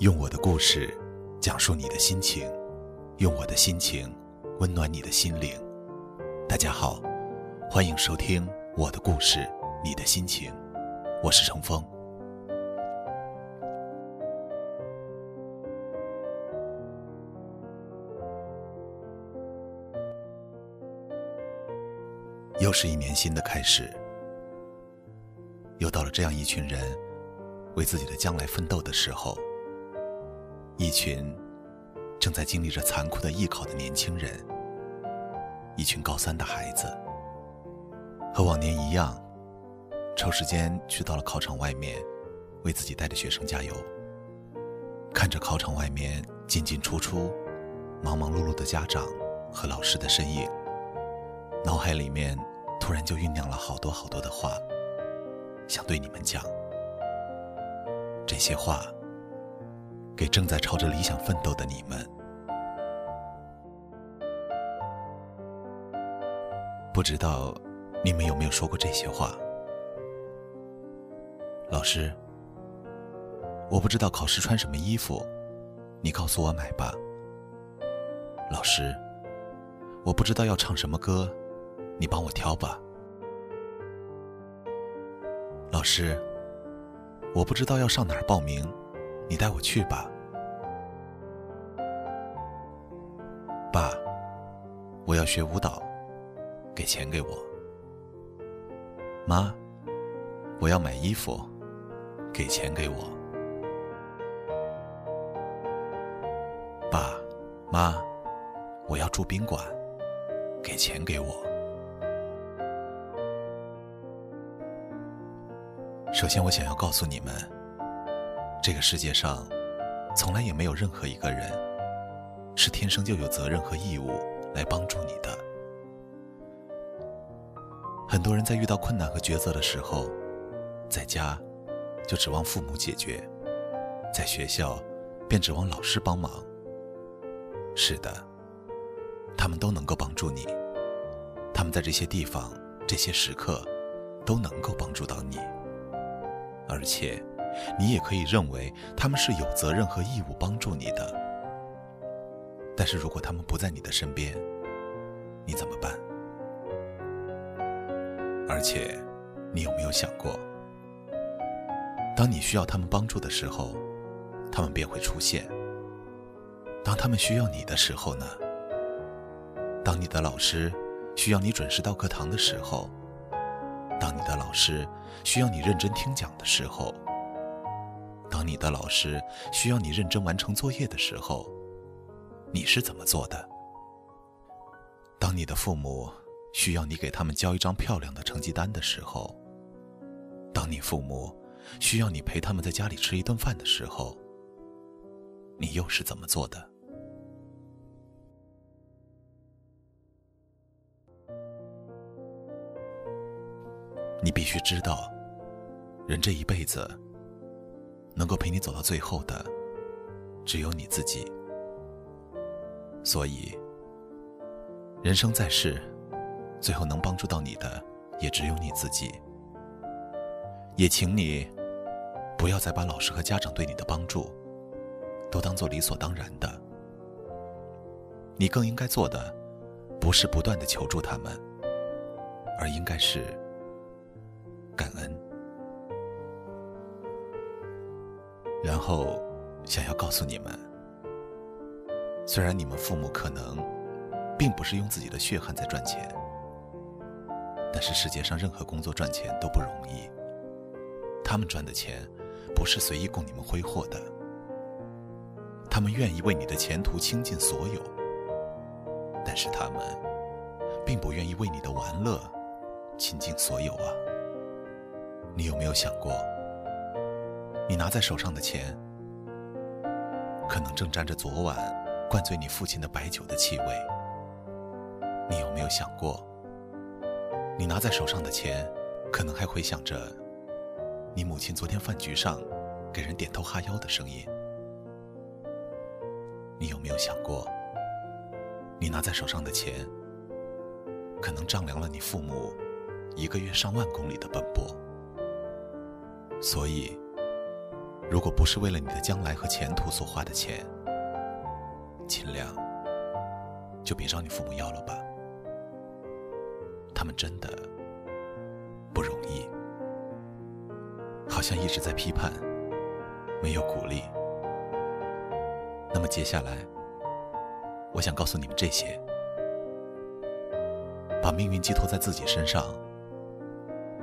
用我的故事讲述你的心情，用我的心情温暖你的心灵。大家好，欢迎收听我的故事，你的心情，我是程峰。又是一年新的开始，又到了这样一群人为自己的将来奋斗的时候。一群正在经历着残酷的艺考的年轻人，一群高三的孩子，和往年一样，抽时间去到了考场外面，为自己带的学生加油。看着考场外面进进出出、忙忙碌碌的家长和老师的身影，脑海里面突然就酝酿了好多好多的话，想对你们讲。这些话。给正在朝着理想奋斗的你们，不知道你们有没有说过这些话？老师，我不知道考试穿什么衣服，你告诉我买吧。老师，我不知道要唱什么歌，你帮我挑吧。老师，我不知道要上哪儿报名。你带我去吧，爸，我要学舞蹈，给钱给我。妈，我要买衣服，给钱给我。爸，妈，我要住宾馆，给钱给我。首先，我想要告诉你们。这个世界上，从来也没有任何一个人是天生就有责任和义务来帮助你的。很多人在遇到困难和抉择的时候，在家就指望父母解决，在学校便指望老师帮忙。是的，他们都能够帮助你，他们在这些地方、这些时刻都能够帮助到你，而且。你也可以认为他们是有责任和义务帮助你的，但是如果他们不在你的身边，你怎么办？而且，你有没有想过，当你需要他们帮助的时候，他们便会出现；当他们需要你的时候呢？当你的老师需要你准时到课堂的时候，当你的老师需要你认真听讲的时候。当你的老师需要你认真完成作业的时候，你是怎么做的？当你的父母需要你给他们交一张漂亮的成绩单的时候，当你父母需要你陪他们在家里吃一顿饭的时候，你又是怎么做的？你必须知道，人这一辈子。能够陪你走到最后的，只有你自己。所以，人生在世，最后能帮助到你的，也只有你自己。也请你，不要再把老师和家长对你的帮助，都当做理所当然的。你更应该做的，不是不断的求助他们，而应该是感恩。然后，想要告诉你们，虽然你们父母可能并不是用自己的血汗在赚钱，但是世界上任何工作赚钱都不容易。他们赚的钱不是随意供你们挥霍的，他们愿意为你的前途倾尽所有，但是他们并不愿意为你的玩乐倾尽所有啊！你有没有想过？你拿在手上的钱，可能正沾着昨晚灌醉你父亲的白酒的气味。你有没有想过，你拿在手上的钱，可能还回想着你母亲昨天饭局上给人点头哈腰的声音？你有没有想过，你拿在手上的钱，可能丈量了你父母一个月上万公里的奔波？所以。如果不是为了你的将来和前途所花的钱，尽量就别找你父母要了吧。他们真的不容易，好像一直在批判，没有鼓励。那么接下来，我想告诉你们这些：把命运寄托在自己身上，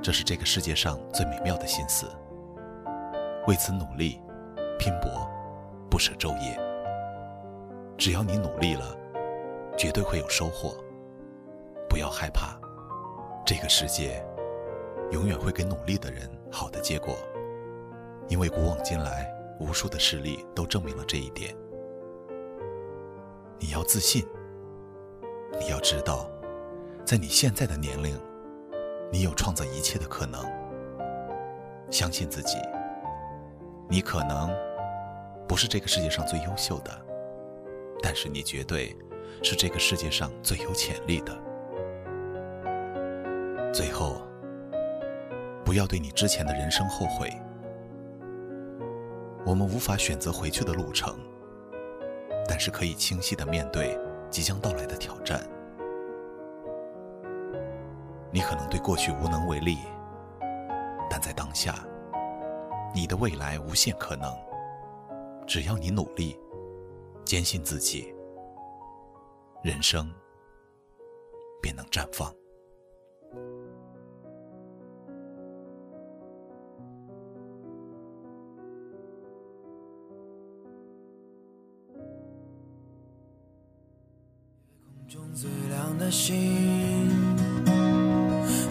这是这个世界上最美妙的心思。为此努力、拼搏、不舍昼夜。只要你努力了，绝对会有收获。不要害怕，这个世界永远会给努力的人好的结果，因为古往今来，无数的事例都证明了这一点。你要自信，你要知道，在你现在的年龄，你有创造一切的可能。相信自己。你可能不是这个世界上最优秀的，但是你绝对是这个世界上最有潜力的。最后，不要对你之前的人生后悔。我们无法选择回去的路程，但是可以清晰的面对即将到来的挑战。你可能对过去无能为力，但在当下。你的未来无限可能，只要你努力，坚信自己，人生便能绽放。夜空中最亮的星，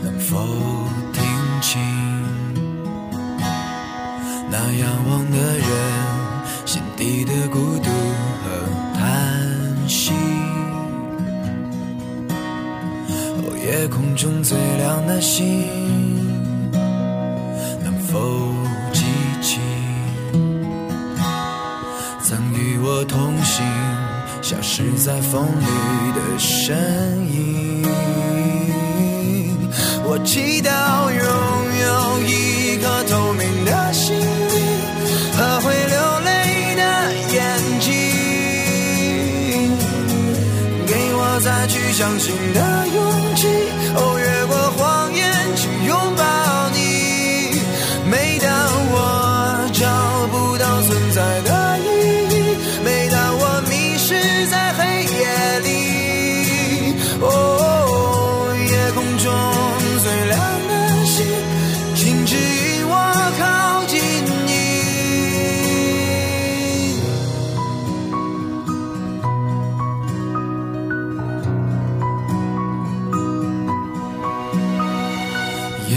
能否听清？那仰望的人心底的孤独夜空中最亮的星，能否记起曾与我同行、消失在风里的身影？我祈祷拥有一颗透明的心灵。和会流泪的眼睛，给我再去相信的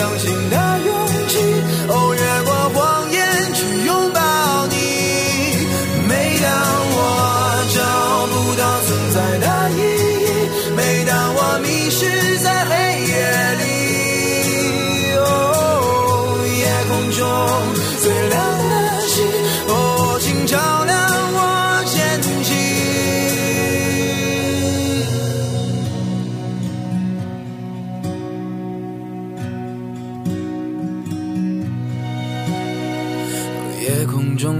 相信他。